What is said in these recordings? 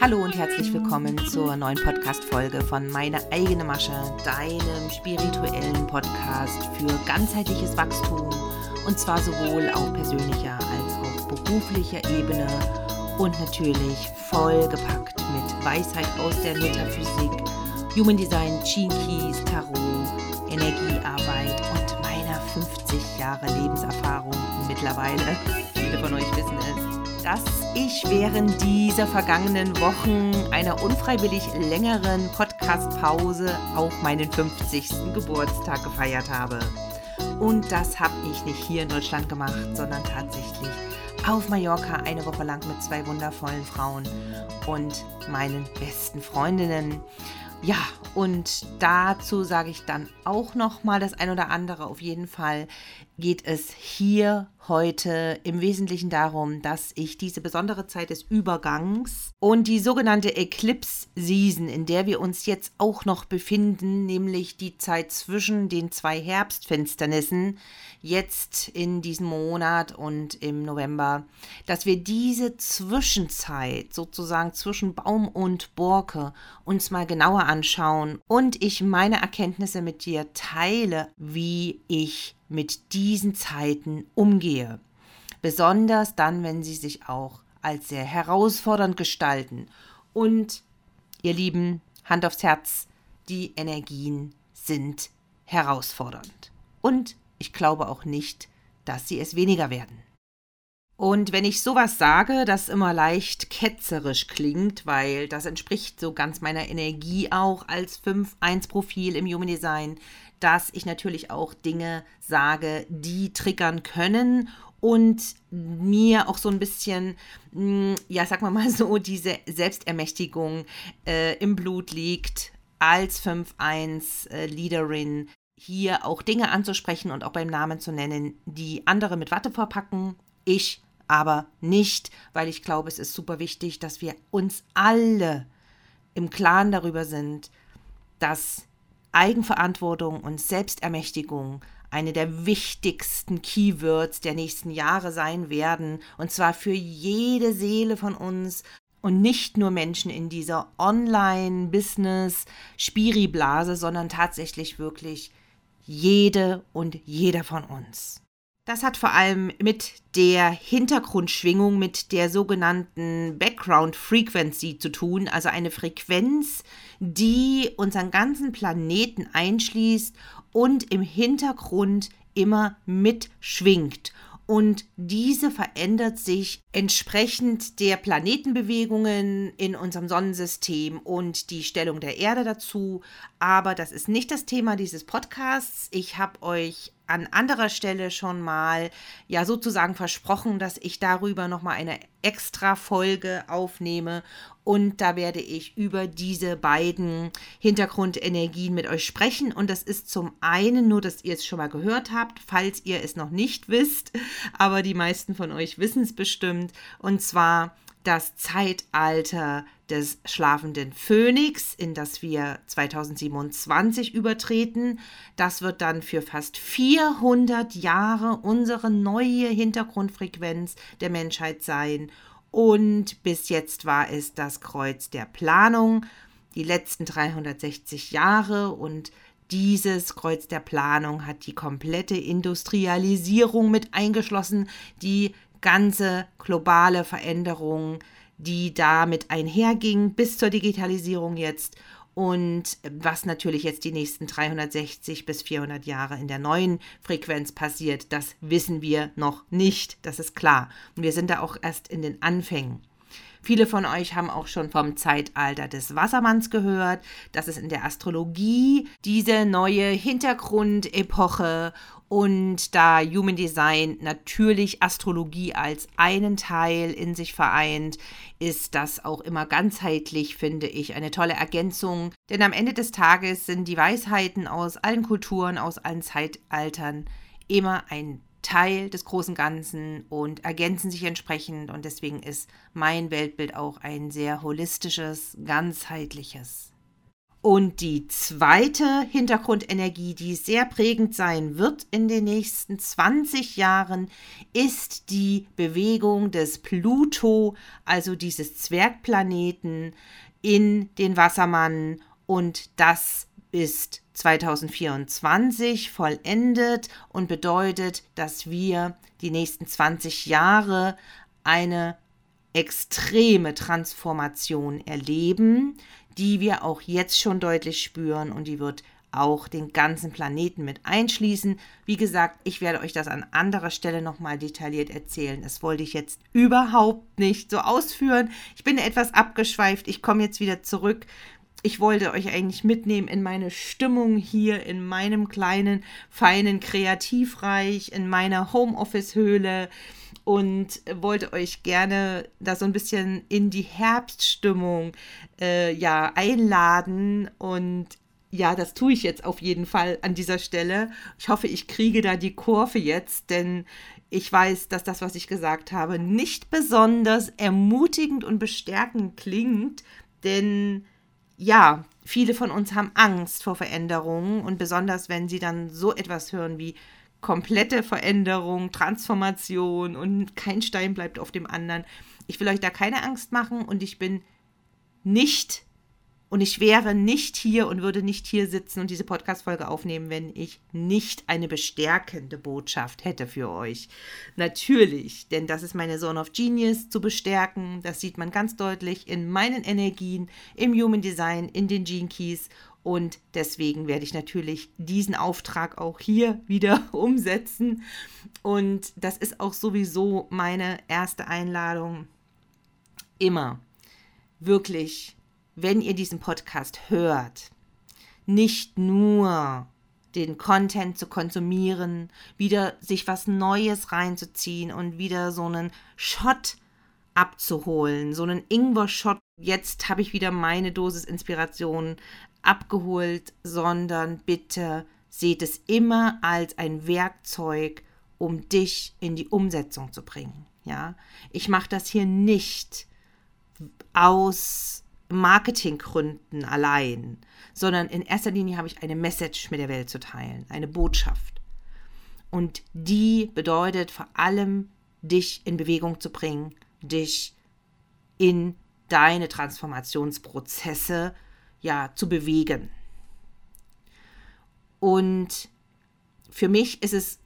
Hallo und herzlich willkommen zur neuen Podcast-Folge von Meine eigene Masche, deinem spirituellen Podcast für ganzheitliches Wachstum und zwar sowohl auf persönlicher als auch beruflicher Ebene und natürlich vollgepackt mit Weisheit aus der Metaphysik, Human Design, Gene Keys, Tarot, Energiearbeit und meiner 50 Jahre Lebenserfahrung mittlerweile. Viele von euch wissen es dass ich während dieser vergangenen Wochen einer unfreiwillig längeren Podcast-Pause auch meinen 50. Geburtstag gefeiert habe. Und das habe ich nicht hier in Deutschland gemacht, sondern tatsächlich auf Mallorca eine Woche lang mit zwei wundervollen Frauen und meinen besten Freundinnen. Ja, und dazu sage ich dann auch noch mal das ein oder andere. Auf jeden Fall geht es hier heute im Wesentlichen darum, dass ich diese besondere Zeit des Übergangs und die sogenannte Eclipse Season, in der wir uns jetzt auch noch befinden, nämlich die Zeit zwischen den zwei Herbstfinsternissen, jetzt in diesem Monat und im November, dass wir diese Zwischenzeit sozusagen zwischen Baum und Borke uns mal genauer anschauen und ich meine Erkenntnisse mit dir teile, wie ich mit diesen Zeiten umgehe. Besonders dann, wenn sie sich auch als sehr herausfordernd gestalten. Und, ihr Lieben, Hand aufs Herz, die Energien sind herausfordernd. Und ich glaube auch nicht, dass sie es weniger werden. Und wenn ich sowas sage, das immer leicht ketzerisch klingt, weil das entspricht so ganz meiner Energie auch als 5-1-Profil im Human Design, dass ich natürlich auch Dinge sage, die triggern können und mir auch so ein bisschen, hm, ja, sag mal mal so, diese Selbstermächtigung äh, im Blut liegt als 5-1-Leaderin, hier auch Dinge anzusprechen und auch beim Namen zu nennen, die andere mit Watte verpacken. Ich aber nicht, weil ich glaube, es ist super wichtig, dass wir uns alle im Klaren darüber sind, dass Eigenverantwortung und Selbstermächtigung eine der wichtigsten Keywords der nächsten Jahre sein werden, und zwar für jede Seele von uns und nicht nur Menschen in dieser Online-Business-Spiri-Blase, sondern tatsächlich wirklich jede und jeder von uns. Das hat vor allem mit der Hintergrundschwingung, mit der sogenannten Background Frequency zu tun, also eine Frequenz, die unseren ganzen Planeten einschließt und im Hintergrund immer mitschwingt. Und diese verändert sich entsprechend der Planetenbewegungen in unserem Sonnensystem und die Stellung der Erde dazu. Aber das ist nicht das Thema dieses Podcasts. Ich habe euch an anderer Stelle schon mal ja sozusagen versprochen, dass ich darüber noch mal eine extra Folge aufnehme. Und da werde ich über diese beiden Hintergrundenergien mit euch sprechen. Und das ist zum einen nur, dass ihr es schon mal gehört habt, falls ihr es noch nicht wisst, aber die meisten von euch wissen es bestimmt. Und zwar das Zeitalter des schlafenden Phönix, in das wir 2027 übertreten. Das wird dann für fast 400 Jahre unsere neue Hintergrundfrequenz der Menschheit sein. Und bis jetzt war es das Kreuz der Planung, die letzten 360 Jahre und dieses Kreuz der Planung hat die komplette Industrialisierung mit eingeschlossen, die ganze globale Veränderung, die damit einherging, bis zur Digitalisierung jetzt und was natürlich jetzt die nächsten 360 bis 400 Jahre in der neuen Frequenz passiert, das wissen wir noch nicht, das ist klar. Und wir sind da auch erst in den Anfängen. Viele von euch haben auch schon vom Zeitalter des Wassermanns gehört. Das ist in der Astrologie diese neue Hintergrundepoche und da Human Design natürlich Astrologie als einen Teil in sich vereint, ist das auch immer ganzheitlich, finde ich, eine tolle Ergänzung. Denn am Ende des Tages sind die Weisheiten aus allen Kulturen, aus allen Zeitaltern immer ein Teil des großen Ganzen und ergänzen sich entsprechend. Und deswegen ist mein Weltbild auch ein sehr holistisches, ganzheitliches. Und die zweite Hintergrundenergie, die sehr prägend sein wird in den nächsten 20 Jahren, ist die Bewegung des Pluto, also dieses Zwergplaneten, in den Wassermann. Und das ist 2024 vollendet und bedeutet, dass wir die nächsten 20 Jahre eine extreme Transformation erleben, die wir auch jetzt schon deutlich spüren und die wird auch den ganzen Planeten mit einschließen. Wie gesagt, ich werde euch das an anderer Stelle nochmal detailliert erzählen. Das wollte ich jetzt überhaupt nicht so ausführen. Ich bin etwas abgeschweift. Ich komme jetzt wieder zurück. Ich wollte euch eigentlich mitnehmen in meine Stimmung hier in meinem kleinen, feinen Kreativreich, in meiner Homeoffice-Höhle und wollte euch gerne da so ein bisschen in die Herbststimmung äh, ja einladen und ja, das tue ich jetzt auf jeden Fall an dieser Stelle. Ich hoffe, ich kriege da die Kurve jetzt, denn ich weiß, dass das, was ich gesagt habe, nicht besonders ermutigend und bestärkend klingt, denn ja, viele von uns haben Angst vor Veränderungen und besonders wenn sie dann so etwas hören wie komplette Veränderung, Transformation und kein Stein bleibt auf dem anderen. Ich will euch da keine Angst machen und ich bin nicht und ich wäre nicht hier und würde nicht hier sitzen und diese Podcast-Folge aufnehmen, wenn ich nicht eine bestärkende Botschaft hätte für euch. Natürlich, denn das ist meine Zone of Genius zu bestärken. Das sieht man ganz deutlich in meinen Energien, im Human Design, in den Gene Keys und deswegen werde ich natürlich diesen Auftrag auch hier wieder umsetzen. Und das ist auch sowieso meine erste Einladung. Immer wirklich, wenn ihr diesen Podcast hört, nicht nur den Content zu konsumieren, wieder sich was Neues reinzuziehen und wieder so einen Shot abzuholen, so einen Ingwer-Shot. Jetzt habe ich wieder meine Dosis Inspiration abgeholt, sondern bitte seht es immer als ein Werkzeug, um dich in die Umsetzung zu bringen. Ja, ich mache das hier nicht aus Marketinggründen allein, sondern in erster Linie habe ich eine Message mit der Welt zu teilen, eine Botschaft. Und die bedeutet vor allem, dich in Bewegung zu bringen, dich in deine Transformationsprozesse ja zu bewegen. Und für mich ist es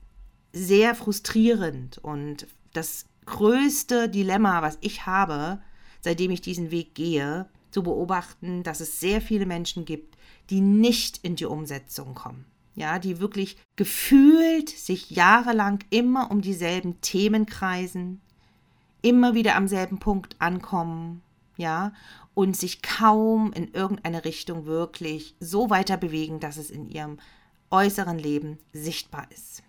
sehr frustrierend und das größte Dilemma, was ich habe, seitdem ich diesen Weg gehe, zu beobachten, dass es sehr viele Menschen gibt, die nicht in die Umsetzung kommen. Ja, die wirklich gefühlt sich jahrelang immer um dieselben Themen kreisen, immer wieder am selben Punkt ankommen, ja, und sich kaum in irgendeine Richtung wirklich so weiter bewegen, dass es in ihrem äußeren Leben sichtbar ist.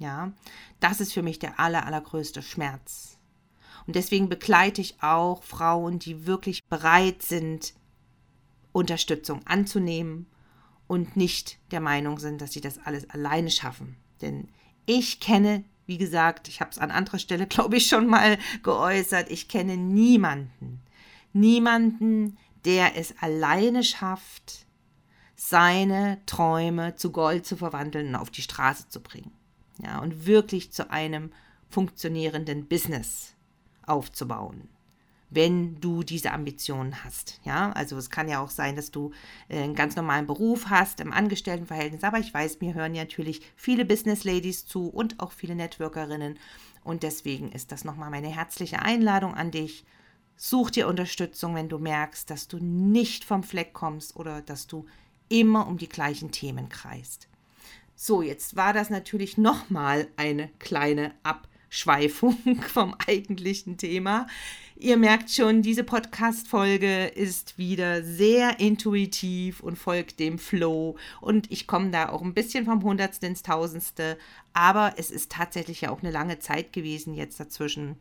Ja, das ist für mich der aller, allergrößte Schmerz. Und deswegen begleite ich auch Frauen, die wirklich bereit sind, Unterstützung anzunehmen und nicht der Meinung sind, dass sie das alles alleine schaffen. Denn ich kenne, wie gesagt, ich habe es an anderer Stelle, glaube ich, schon mal geäußert, ich kenne niemanden, niemanden, der es alleine schafft, seine Träume zu Gold zu verwandeln und auf die Straße zu bringen. Ja, und wirklich zu einem funktionierenden Business aufzubauen, wenn du diese Ambitionen hast. Ja, also es kann ja auch sein, dass du äh, einen ganz normalen Beruf hast im Angestelltenverhältnis, aber ich weiß, mir hören ja natürlich viele Business Ladies zu und auch viele Networkerinnen und deswegen ist das nochmal meine herzliche Einladung an dich Such dir Unterstützung, wenn du merkst, dass du nicht vom Fleck kommst oder dass du immer um die gleichen Themen kreist. So, jetzt war das natürlich nochmal eine kleine Abschweifung vom eigentlichen Thema. Ihr merkt schon, diese Podcast-Folge ist wieder sehr intuitiv und folgt dem Flow. Und ich komme da auch ein bisschen vom Hundertste ins Tausendste. Aber es ist tatsächlich ja auch eine lange Zeit gewesen jetzt dazwischen.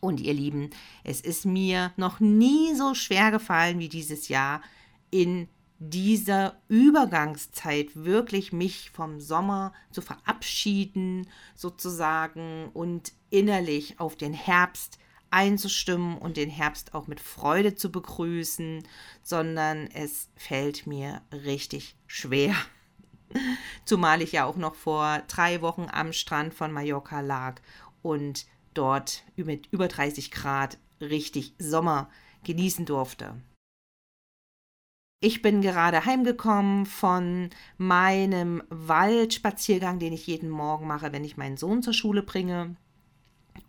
Und ihr Lieben, es ist mir noch nie so schwer gefallen wie dieses Jahr in dieser Übergangszeit wirklich mich vom Sommer zu verabschieden sozusagen und innerlich auf den Herbst einzustimmen und den Herbst auch mit Freude zu begrüßen, sondern es fällt mir richtig schwer. Zumal ich ja auch noch vor drei Wochen am Strand von Mallorca lag und dort mit über 30 Grad richtig Sommer genießen durfte. Ich bin gerade heimgekommen von meinem Waldspaziergang, den ich jeden Morgen mache, wenn ich meinen Sohn zur Schule bringe.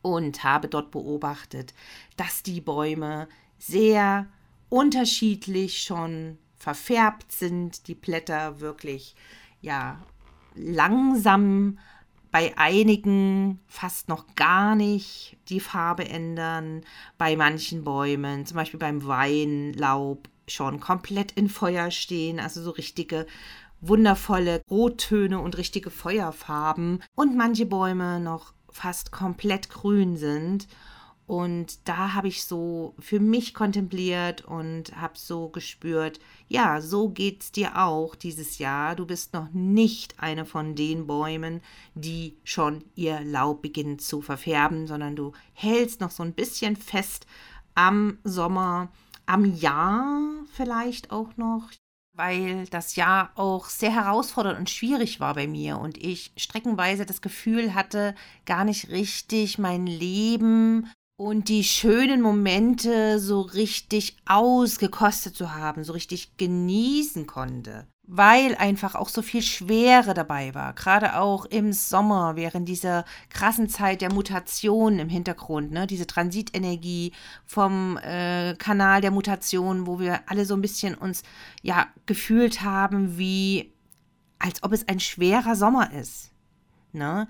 Und habe dort beobachtet, dass die Bäume sehr unterschiedlich schon verfärbt sind, die Blätter wirklich ja langsam bei einigen fast noch gar nicht die Farbe ändern, bei manchen Bäumen, zum Beispiel beim Weinlaub, schon komplett in Feuer stehen, also so richtige wundervolle Rottöne und richtige Feuerfarben und manche Bäume noch fast komplett grün sind. Und da habe ich so für mich kontempliert und habe so gespürt, ja, so geht es dir auch dieses Jahr. Du bist noch nicht eine von den Bäumen, die schon ihr Laub beginnen zu verfärben, sondern du hältst noch so ein bisschen fest am Sommer, am Jahr vielleicht auch noch weil das Jahr auch sehr herausfordernd und schwierig war bei mir und ich streckenweise das Gefühl hatte, gar nicht richtig mein Leben und die schönen Momente so richtig ausgekostet zu haben, so richtig genießen konnte weil einfach auch so viel Schwere dabei war, gerade auch im Sommer während dieser krassen Zeit der Mutation im Hintergrund, ne, diese Transitenergie vom äh, Kanal der Mutation, wo wir alle so ein bisschen uns ja gefühlt haben, wie als ob es ein schwerer Sommer ist, ne?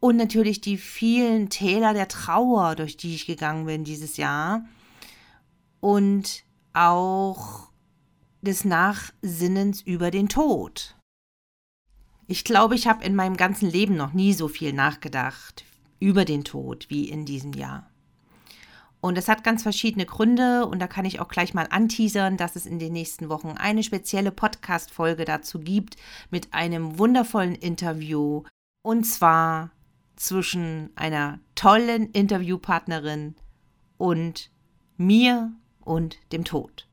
Und natürlich die vielen Täler der Trauer, durch die ich gegangen bin dieses Jahr. Und auch des Nachsinnens über den Tod. Ich glaube, ich habe in meinem ganzen Leben noch nie so viel nachgedacht über den Tod wie in diesem Jahr. Und es hat ganz verschiedene Gründe und da kann ich auch gleich mal anteasern, dass es in den nächsten Wochen eine spezielle Podcast-Folge dazu gibt mit einem wundervollen Interview und zwar zwischen einer tollen Interviewpartnerin und mir und dem Tod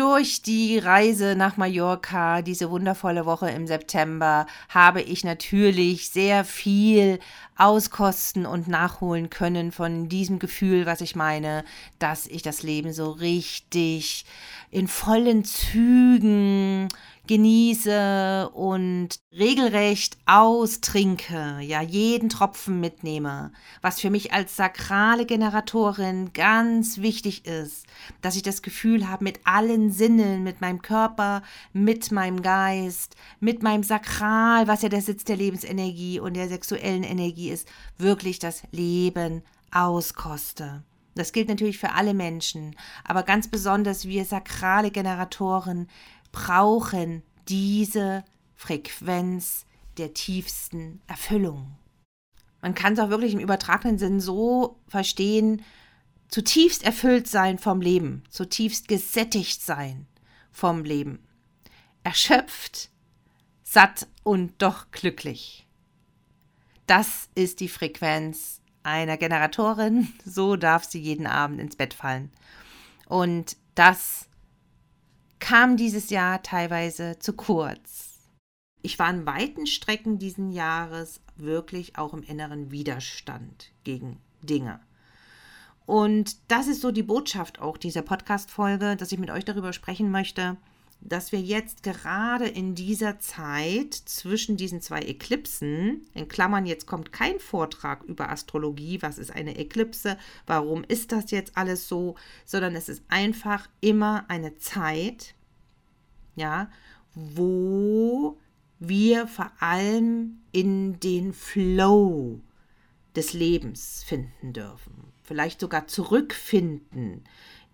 durch die Reise nach Mallorca, diese wundervolle Woche im September, habe ich natürlich sehr viel auskosten und nachholen können von diesem Gefühl, was ich meine, dass ich das Leben so richtig in vollen Zügen genieße und regelrecht austrinke, ja, jeden Tropfen mitnehme, was für mich als sakrale Generatorin ganz wichtig ist, dass ich das Gefühl habe, mit allen Sinnen, mit meinem Körper, mit meinem Geist, mit meinem Sakral, was ja der Sitz der Lebensenergie und der sexuellen Energie ist, wirklich das Leben auskoste. Das gilt natürlich für alle Menschen, aber ganz besonders wir sakrale Generatoren brauchen diese Frequenz der tiefsten Erfüllung. Man kann es auch wirklich im übertragenen Sinn so verstehen, zutiefst erfüllt sein vom Leben, zutiefst gesättigt sein vom Leben, erschöpft, satt und doch glücklich. Das ist die Frequenz einer Generatorin, so darf sie jeden Abend ins Bett fallen. Und das kam dieses Jahr teilweise zu kurz. Ich war in weiten Strecken diesen Jahres wirklich auch im inneren Widerstand gegen Dinge. Und das ist so die Botschaft auch dieser Podcast-Folge, dass ich mit euch darüber sprechen möchte, dass wir jetzt gerade in dieser Zeit zwischen diesen zwei Eklipsen, in Klammern, jetzt kommt kein Vortrag über Astrologie, was ist eine Eklipse, warum ist das jetzt alles so, sondern es ist einfach immer eine Zeit, ja, wo wir vor allem in den Flow des Lebens finden dürfen, vielleicht sogar zurückfinden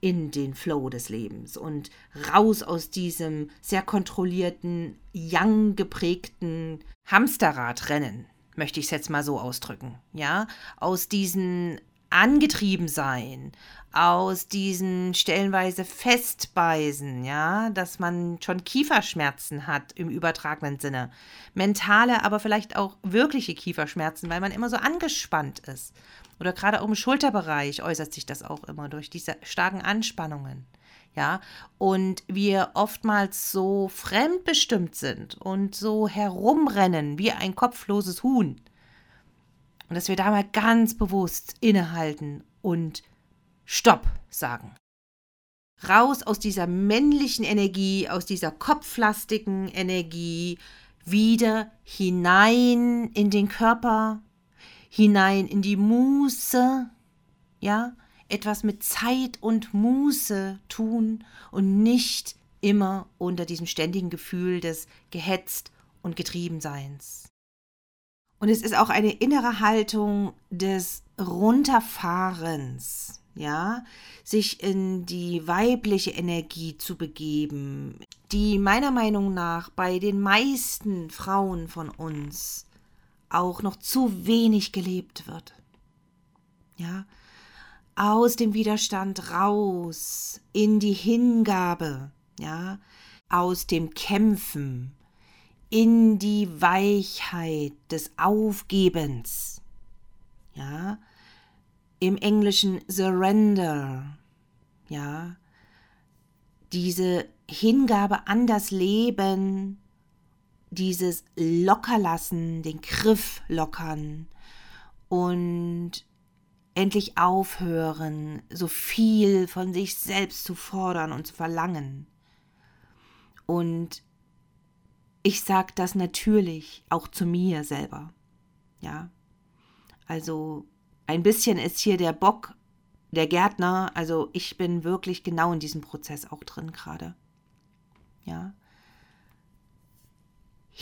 in den Flow des Lebens und raus aus diesem sehr kontrollierten, young geprägten Hamsterradrennen, möchte ich es jetzt mal so ausdrücken, ja, aus diesen angetrieben sein, aus diesen stellenweise Festbeißen, ja, dass man schon Kieferschmerzen hat im übertragenen Sinne, mentale, aber vielleicht auch wirkliche Kieferschmerzen, weil man immer so angespannt ist Oder gerade auch im Schulterbereich äußert sich das auch immer durch diese starken Anspannungen. Ja, und wir oftmals so fremdbestimmt sind und so herumrennen wie ein kopfloses Huhn. Und dass wir da mal ganz bewusst innehalten und Stopp sagen. Raus aus dieser männlichen Energie, aus dieser kopflastigen Energie, wieder hinein in den Körper, hinein in die Muße, ja, etwas mit Zeit und Muße tun und nicht immer unter diesem ständigen Gefühl des gehetzt und getriebenseins. Und es ist auch eine innere Haltung des Runterfahrens, ja, sich in die weibliche Energie zu begeben, die meiner Meinung nach bei den meisten Frauen von uns auch noch zu wenig gelebt wird. Ja, aus dem Widerstand raus in die Hingabe, ja, aus dem Kämpfen in die Weichheit des Aufgebens. Ja, im Englischen Surrender. Ja, diese Hingabe an das Leben, dieses Lockerlassen, den Griff lockern und endlich aufhören, so viel von sich selbst zu fordern und zu verlangen. Und ich sage das natürlich auch zu mir selber. Ja. Also ein bisschen ist hier der Bock, der Gärtner, also ich bin wirklich genau in diesem Prozess auch drin gerade. Ja.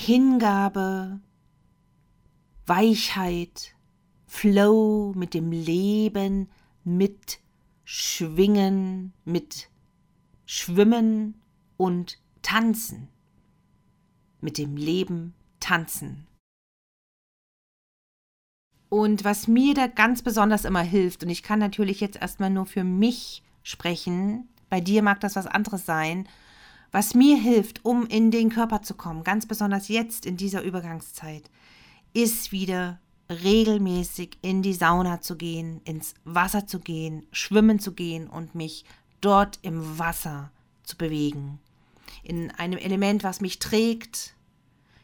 Hingabe, Weichheit, Flow mit dem Leben, mit Schwingen, mit Schwimmen und Tanzen. Mit dem Leben tanzen. Und was mir da ganz besonders immer hilft, und ich kann natürlich jetzt erstmal nur für mich sprechen, bei dir mag das was anderes sein, was mir hilft, um in den Körper zu kommen, ganz besonders jetzt in dieser Übergangszeit, ist wieder regelmäßig in die Sauna zu gehen, ins Wasser zu gehen, schwimmen zu gehen und mich dort im Wasser zu bewegen. In einem Element, was mich trägt,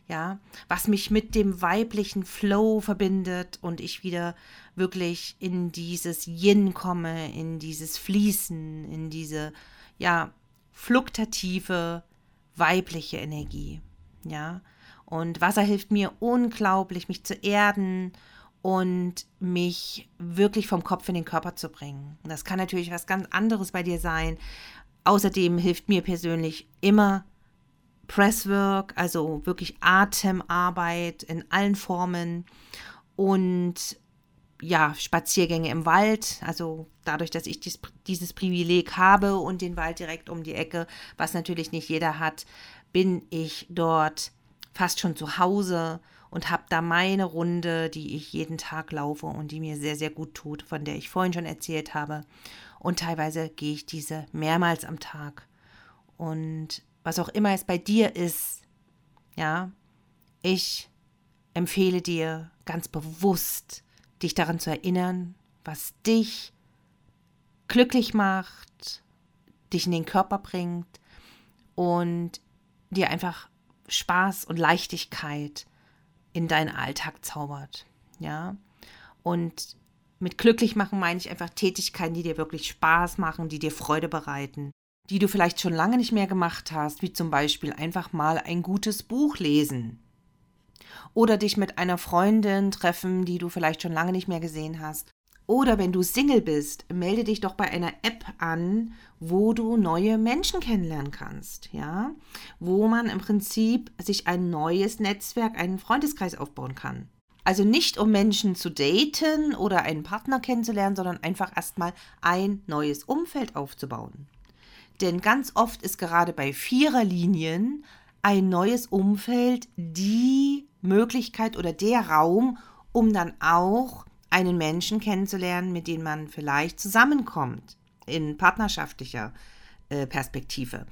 ja, was mich mit dem weiblichen Flow verbindet und ich wieder wirklich in dieses Yin komme, in dieses Fließen, in diese, ja, fluktative weibliche Energie, ja. Und Wasser hilft mir unglaublich, mich zu erden und mich wirklich vom Kopf in den Körper zu bringen. Das kann natürlich was ganz anderes bei dir sein. Außerdem hilft mir persönlich immer Presswork, also wirklich Atemarbeit in allen Formen und ja, Spaziergänge im Wald, also dadurch, dass ich dies, dieses Privileg habe und den Wald direkt um die Ecke, was natürlich nicht jeder hat, bin ich dort fast schon zu Hause und habe da meine Runde, die ich jeden Tag laufe und die mir sehr, sehr gut tut, von der ich vorhin schon erzählt habe. Und teilweise gehe ich diese mehrmals am Tag. Und was auch immer es bei dir ist, ja, ich empfehle dir ganz bewusst, dich daran zu erinnern, was dich glücklich macht, dich in den Körper bringt und dir einfach Spaß und Leichtigkeit in deinen Alltag zaubert. Ja. Und mit glücklich machen meine ich einfach Tätigkeiten, die dir wirklich Spaß machen, die dir Freude bereiten die du vielleicht schon lange nicht mehr gemacht hast, wie zum Beispiel einfach mal ein gutes Buch lesen. Oder dich mit einer Freundin treffen, die du vielleicht schon lange nicht mehr gesehen hast. Oder wenn du Single bist, melde dich doch bei einer App an, wo du neue Menschen kennenlernen kannst, ja? Wo man im Prinzip sich ein neues Netzwerk, einen Freundeskreis aufbauen kann. Also nicht um Menschen zu daten oder einen Partner kennenzulernen, sondern einfach erstmal ein neues Umfeld aufzubauen. Denn ganz oft ist gerade bei Viererlinien ein neues Umfeld die Möglichkeit oder der Raum, um dann auch einen Menschen kennenzulernen, mit dem man vielleicht zusammenkommt in partnerschaftlicher äh, Perspektive.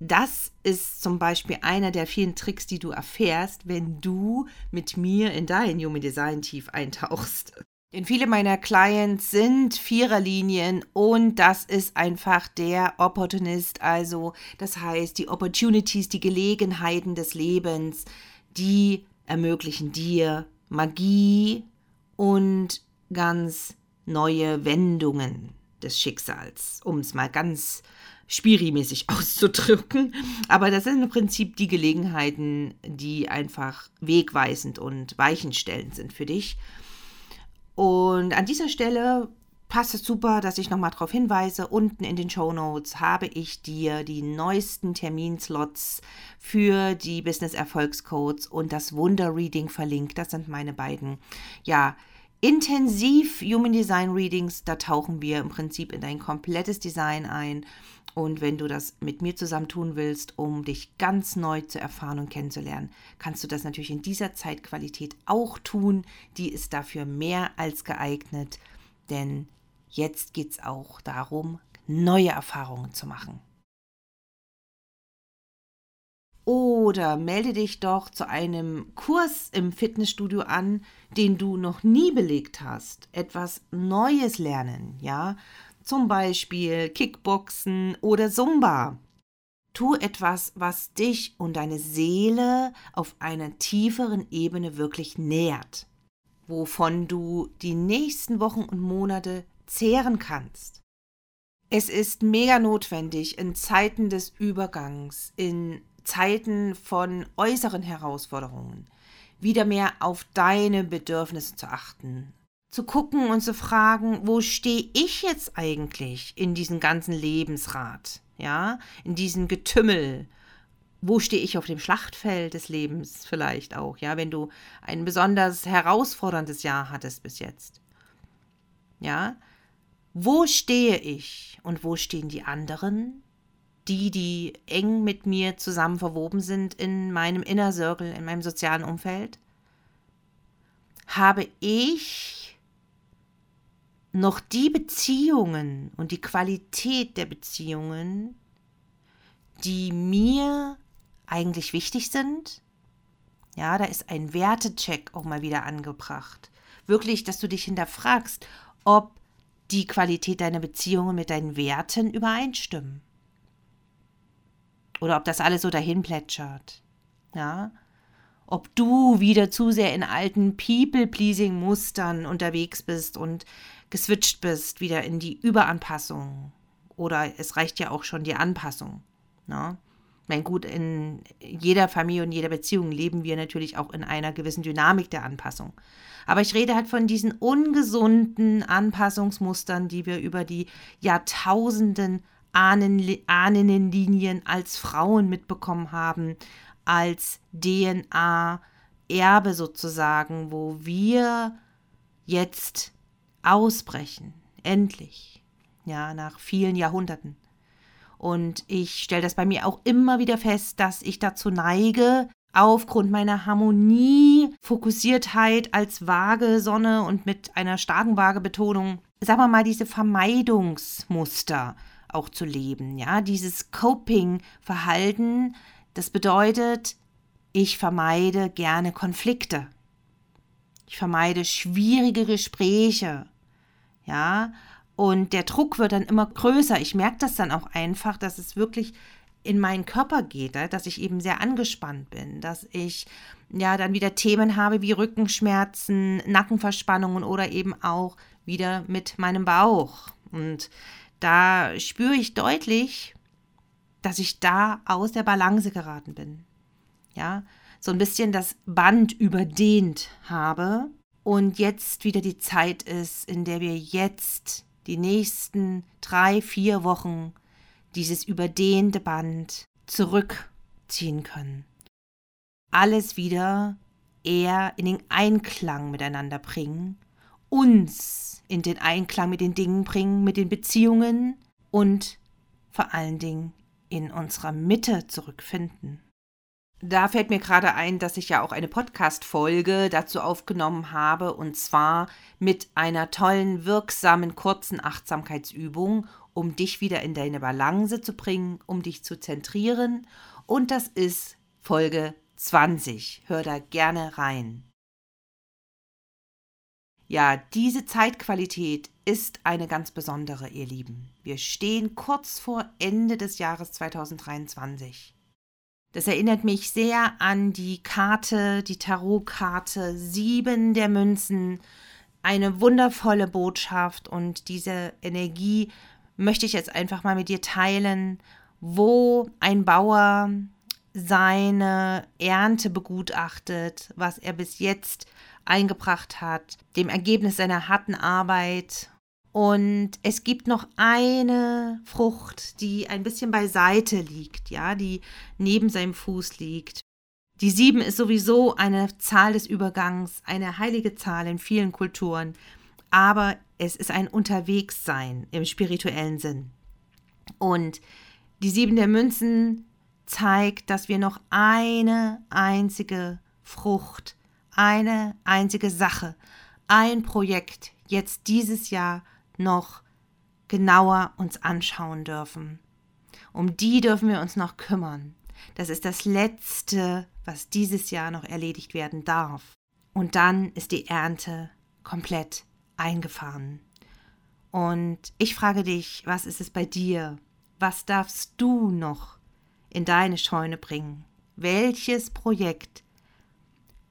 Das ist zum Beispiel einer der vielen Tricks, die du erfährst, wenn du mit mir in dein Human Design tief eintauchst. Denn viele meiner Clients sind Viererlinien und das ist einfach der Opportunist, also das heißt die Opportunities, die Gelegenheiten des Lebens, die ermöglichen dir Magie und ganz neue Wendungen des Schicksals, um es mal ganz spirimäßig auszudrücken. Aber das sind im Prinzip die Gelegenheiten, die einfach wegweisend und weichenstellend sind für dich. Und an dieser Stelle passt es super, dass ich nochmal darauf hinweise. Unten in den Show Notes habe ich dir die neuesten Terminslots für die Business Erfolgscodes und das Wunder Reading verlinkt. Das sind meine beiden, ja, intensiv Human Design Readings. Da tauchen wir im Prinzip in dein komplettes Design ein. Und wenn du das mit mir zusammen tun willst, um dich ganz neu zu erfahren und kennenzulernen, kannst du das natürlich in dieser Zeitqualität auch tun. Die ist dafür mehr als geeignet, denn jetzt geht es auch darum, neue Erfahrungen zu machen. Oder melde dich doch zu einem Kurs im Fitnessstudio an, den du noch nie belegt hast. Etwas Neues lernen, ja? Zum Beispiel Kickboxen oder Zumba. Tu etwas, was dich und deine Seele auf einer tieferen Ebene wirklich nährt, wovon du die nächsten Wochen und Monate zehren kannst. Es ist mega notwendig in Zeiten des Übergangs, in Zeiten von äußeren Herausforderungen, wieder mehr auf deine Bedürfnisse zu achten, zu gucken und zu fragen, wo stehe ich jetzt eigentlich in diesem ganzen Lebensrad, ja, in diesem Getümmel, wo stehe ich auf dem Schlachtfeld des Lebens vielleicht auch, ja, wenn du ein besonders herausforderndes Jahr hattest bis jetzt. Ja, wo stehe ich und wo stehen die anderen? Die, die eng mit mir zusammen verwoben sind in meinem Inner Circle, in meinem sozialen Umfeld? Habe ich noch die Beziehungen und die Qualität der Beziehungen, die mir eigentlich wichtig sind. Ja, da ist ein Wertecheck auch mal wieder angebracht. Wirklich, dass du dich hinterfragst, ob die Qualität deiner Beziehungen mit deinen Werten übereinstimmen. Oder ob das alles so dahin plätschert. Ja, ob du wieder zu sehr in alten People-Pleasing-Mustern unterwegs bist und geswitcht bist, wieder in die Überanpassung. Oder es reicht ja auch schon die Anpassung. Ne? Mein gut, in jeder Familie und jeder Beziehung leben wir natürlich auch in einer gewissen Dynamik der Anpassung. Aber ich rede halt von diesen ungesunden Anpassungsmustern, die wir über die Jahrtausenden Ahnenlinien als Frauen mitbekommen haben, als DNA-Erbe sozusagen, wo wir jetzt ausbrechen. Endlich. Ja, nach vielen Jahrhunderten. Und ich stelle das bei mir auch immer wieder fest, dass ich dazu neige, aufgrund meiner Harmonie, Fokussiertheit als vage Sonne und mit einer starken Waagebetonung, sagen wir mal, diese Vermeidungsmuster auch zu leben. Ja, dieses Coping-Verhalten, das bedeutet, ich vermeide gerne Konflikte. Ich vermeide schwierige Gespräche. Ja, und der Druck wird dann immer größer. Ich merke das dann auch einfach, dass es wirklich in meinen Körper geht, dass ich eben sehr angespannt bin, dass ich ja dann wieder Themen habe wie Rückenschmerzen, Nackenverspannungen oder eben auch wieder mit meinem Bauch. Und da spüre ich deutlich, dass ich da aus der Balance geraten bin. Ja, so ein bisschen das Band überdehnt habe und jetzt wieder die Zeit ist, in der wir jetzt die nächsten drei, vier Wochen dieses überdehnte Band zurückziehen können. Alles wieder eher in den Einklang miteinander bringen, uns in den Einklang mit den Dingen bringen, mit den Beziehungen und vor allen Dingen in unserer Mitte zurückfinden. Da fällt mir gerade ein, dass ich ja auch eine Podcast-Folge dazu aufgenommen habe und zwar mit einer tollen, wirksamen, kurzen Achtsamkeitsübung, um dich wieder in deine Balance zu bringen, um dich zu zentrieren. Und das ist Folge 20. Hör da gerne rein. Ja, diese Zeitqualität ist eine ganz besondere, ihr Lieben. Wir stehen kurz vor Ende des Jahres 2023. Das erinnert mich sehr an die Karte, die Tarotkarte Sieben der Münzen. Eine wundervolle Botschaft und diese Energie möchte ich jetzt einfach mal mit dir teilen, wo ein Bauer seine Ernte begutachtet, was er bis jetzt eingebracht hat, dem Ergebnis seiner harten Arbeit. Und es gibt noch eine Frucht, die ein bisschen beiseite liegt, ja, die neben seinem Fuß liegt. Die sieben ist sowieso eine Zahl des Übergangs, eine heilige Zahl in vielen Kulturen, aber es ist ein Unterwegssein im spirituellen Sinn. Und die sieben der Münzen zeigt, dass wir noch eine einzige Frucht, eine einzige Sache, ein Projekt jetzt dieses Jahr noch genauer uns anschauen dürfen. Um die dürfen wir uns noch kümmern. Das ist das Letzte, was dieses Jahr noch erledigt werden darf. Und dann ist die Ernte komplett eingefahren. Und ich frage dich, was ist es bei dir? Was darfst du noch in deine Scheune bringen? Welches Projekt,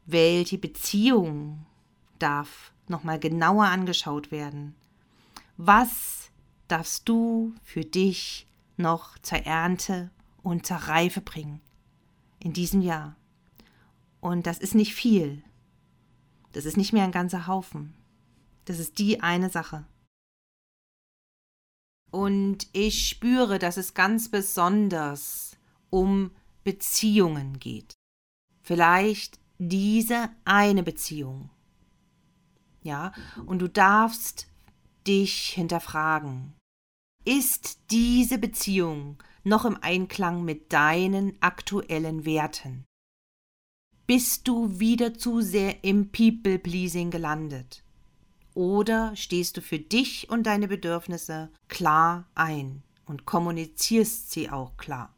welche Beziehung darf nochmal genauer angeschaut werden? Was darfst du für dich noch zur Ernte und zur Reife bringen in diesem Jahr? Und das ist nicht viel. Das ist nicht mehr ein ganzer Haufen. Das ist die eine Sache. Und ich spüre, dass es ganz besonders um Beziehungen geht. Vielleicht diese eine Beziehung. Ja, und du darfst dich hinterfragen. Ist diese Beziehung noch im Einklang mit deinen aktuellen Werten? Bist du wieder zu sehr im People-Pleasing gelandet? Oder stehst du für dich und deine Bedürfnisse klar ein und kommunizierst sie auch klar?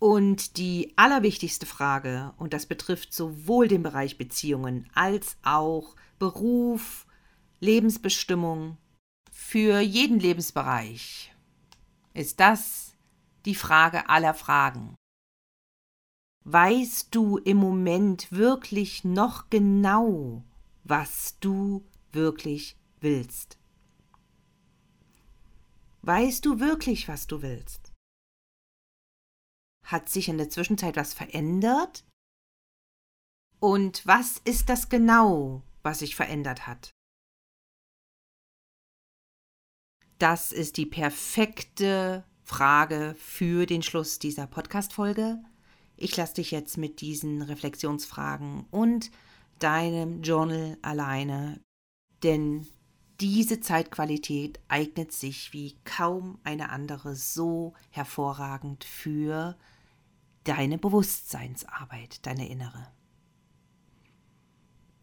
Und die allerwichtigste Frage, und das betrifft sowohl den Bereich Beziehungen als auch Beruf, Lebensbestimmung, für jeden Lebensbereich, ist das die Frage aller Fragen. Weißt du im Moment wirklich noch genau, was du wirklich willst? Weißt du wirklich, was du willst? Hat sich in der Zwischenzeit was verändert? Und was ist das genau, was sich verändert hat? Das ist die perfekte Frage für den Schluss dieser Podcast-Folge. Ich lasse dich jetzt mit diesen Reflexionsfragen und deinem Journal alleine, denn diese Zeitqualität eignet sich wie kaum eine andere so hervorragend für deine Bewusstseinsarbeit, deine innere.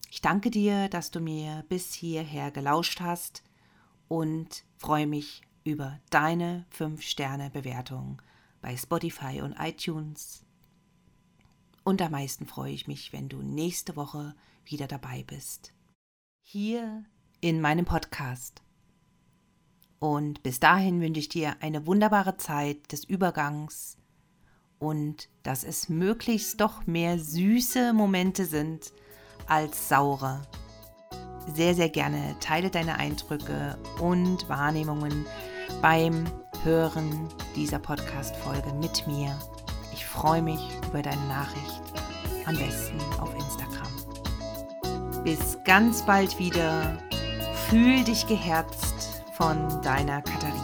Ich danke dir, dass du mir bis hierher gelauscht hast und freue mich über deine 5-Sterne-Bewertung bei Spotify und iTunes. Und am meisten freue ich mich, wenn du nächste Woche wieder dabei bist. Hier in meinem Podcast. Und bis dahin wünsche ich dir eine wunderbare Zeit des Übergangs und dass es möglichst doch mehr süße Momente sind als saure. Sehr, sehr gerne teile deine Eindrücke und Wahrnehmungen beim Hören dieser Podcast-Folge mit mir. Freue mich über deine Nachricht, am besten auf Instagram. Bis ganz bald wieder. Fühl dich geherzt von deiner Katharina.